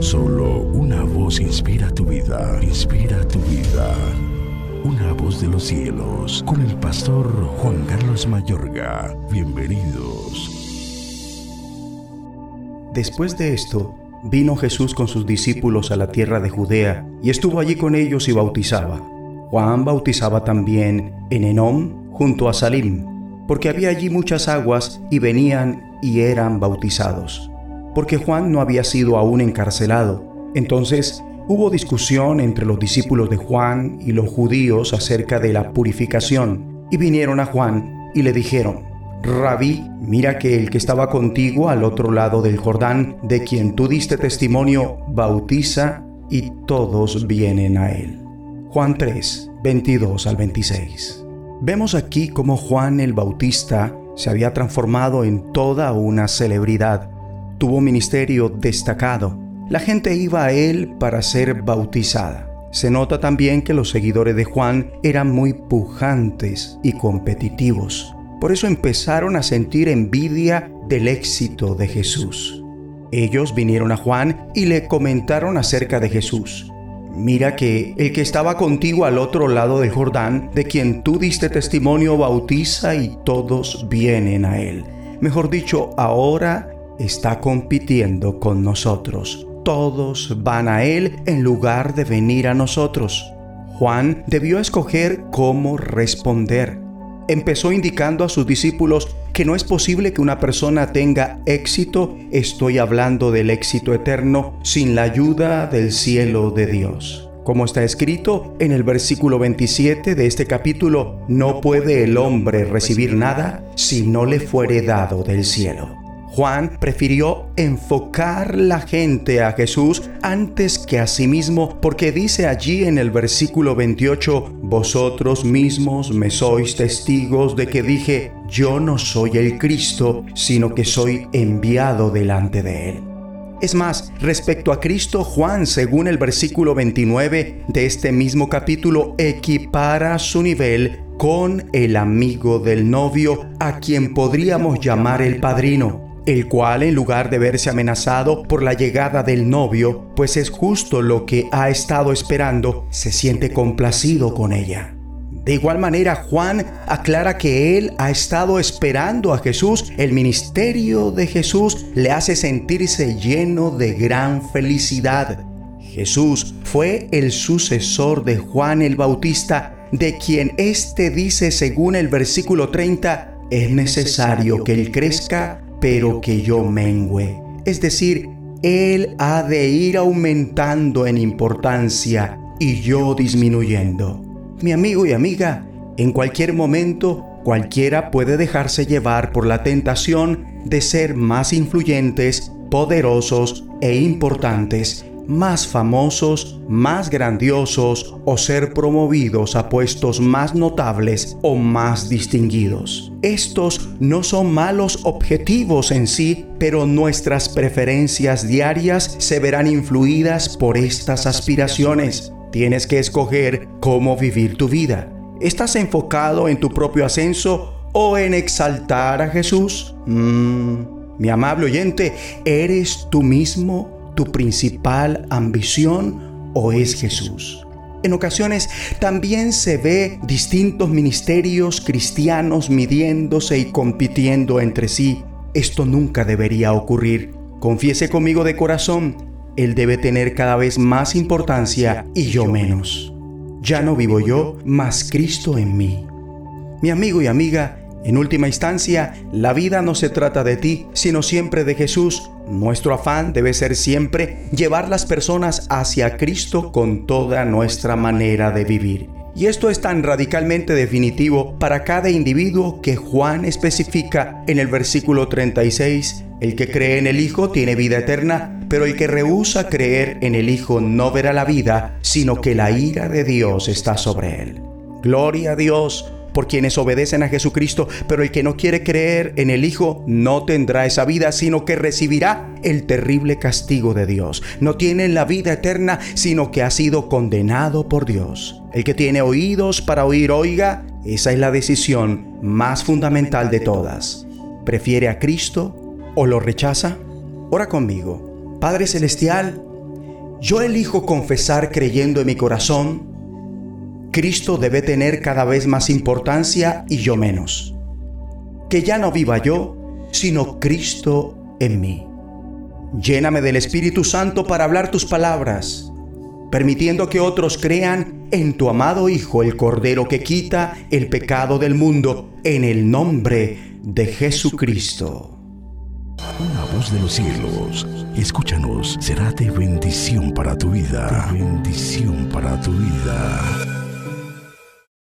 Solo una voz inspira tu vida, inspira tu vida. Una voz de los cielos, con el pastor Juan Carlos Mayorga. Bienvenidos. Después de esto, vino Jesús con sus discípulos a la tierra de Judea y estuvo allí con ellos y bautizaba. Juan bautizaba también en Enom, junto a Salim, porque había allí muchas aguas y venían y eran bautizados. Porque Juan no había sido aún encarcelado. Entonces hubo discusión entre los discípulos de Juan y los judíos acerca de la purificación, y vinieron a Juan y le dijeron, Rabí, mira que el que estaba contigo al otro lado del Jordán, de quien tú diste testimonio, bautiza y todos vienen a él. Juan 3, 22 al 26. Vemos aquí cómo Juan el Bautista se había transformado en toda una celebridad. Tuvo ministerio destacado. La gente iba a él para ser bautizada. Se nota también que los seguidores de Juan eran muy pujantes y competitivos. Por eso empezaron a sentir envidia del éxito de Jesús. Ellos vinieron a Juan y le comentaron acerca de Jesús. Mira que el que estaba contigo al otro lado del Jordán, de quien tú diste testimonio, bautiza y todos vienen a él. Mejor dicho, ahora está compitiendo con nosotros. Todos van a él en lugar de venir a nosotros. Juan debió escoger cómo responder empezó indicando a sus discípulos que no es posible que una persona tenga éxito, estoy hablando del éxito eterno, sin la ayuda del cielo de Dios. Como está escrito en el versículo 27 de este capítulo, no puede el hombre recibir nada si no le fuere dado del cielo. Juan prefirió enfocar la gente a Jesús antes que a sí mismo porque dice allí en el versículo 28, vosotros mismos me sois testigos de que dije, yo no soy el Cristo, sino que soy enviado delante de él. Es más, respecto a Cristo, Juan, según el versículo 29 de este mismo capítulo, equipara su nivel con el amigo del novio, a quien podríamos llamar el padrino el cual en lugar de verse amenazado por la llegada del novio, pues es justo lo que ha estado esperando, se siente complacido con ella. De igual manera, Juan aclara que él ha estado esperando a Jesús. El ministerio de Jesús le hace sentirse lleno de gran felicidad. Jesús fue el sucesor de Juan el Bautista, de quien éste dice según el versículo 30, es necesario que él crezca pero que yo mengüe. Es decir, Él ha de ir aumentando en importancia y yo disminuyendo. Mi amigo y amiga, en cualquier momento cualquiera puede dejarse llevar por la tentación de ser más influyentes, poderosos e importantes más famosos, más grandiosos o ser promovidos a puestos más notables o más distinguidos. Estos no son malos objetivos en sí, pero nuestras preferencias diarias se verán influidas por estas aspiraciones. Tienes que escoger cómo vivir tu vida. ¿Estás enfocado en tu propio ascenso o en exaltar a Jesús? Mm, mi amable oyente, ¿eres tú mismo tu principal ambición o es Jesús? En ocasiones también se ve distintos ministerios cristianos midiéndose y compitiendo entre sí. Esto nunca debería ocurrir. Confiese conmigo de corazón, Él debe tener cada vez más importancia y yo menos. Ya no vivo yo, mas Cristo en mí. Mi amigo y amiga, en última instancia, la vida no se trata de ti, sino siempre de Jesús. Nuestro afán debe ser siempre llevar las personas hacia Cristo con toda nuestra manera de vivir. Y esto es tan radicalmente definitivo para cada individuo que Juan especifica en el versículo 36. El que cree en el Hijo tiene vida eterna, pero el que rehúsa creer en el Hijo no verá la vida, sino que la ira de Dios está sobre él. Gloria a Dios por quienes obedecen a Jesucristo, pero el que no quiere creer en el Hijo no tendrá esa vida, sino que recibirá el terrible castigo de Dios. No tiene la vida eterna, sino que ha sido condenado por Dios. El que tiene oídos para oír, oiga, esa es la decisión más fundamental de todas. ¿Prefiere a Cristo o lo rechaza? Ora conmigo. Padre Celestial, yo elijo confesar creyendo en mi corazón, Cristo debe tener cada vez más importancia y yo menos. Que ya no viva yo, sino Cristo en mí. Lléname del Espíritu Santo para hablar tus palabras, permitiendo que otros crean en tu amado Hijo, el Cordero que quita el pecado del mundo, en el nombre de Jesucristo. Una voz de los cielos, escúchanos, será de bendición para tu vida. De bendición para tu vida.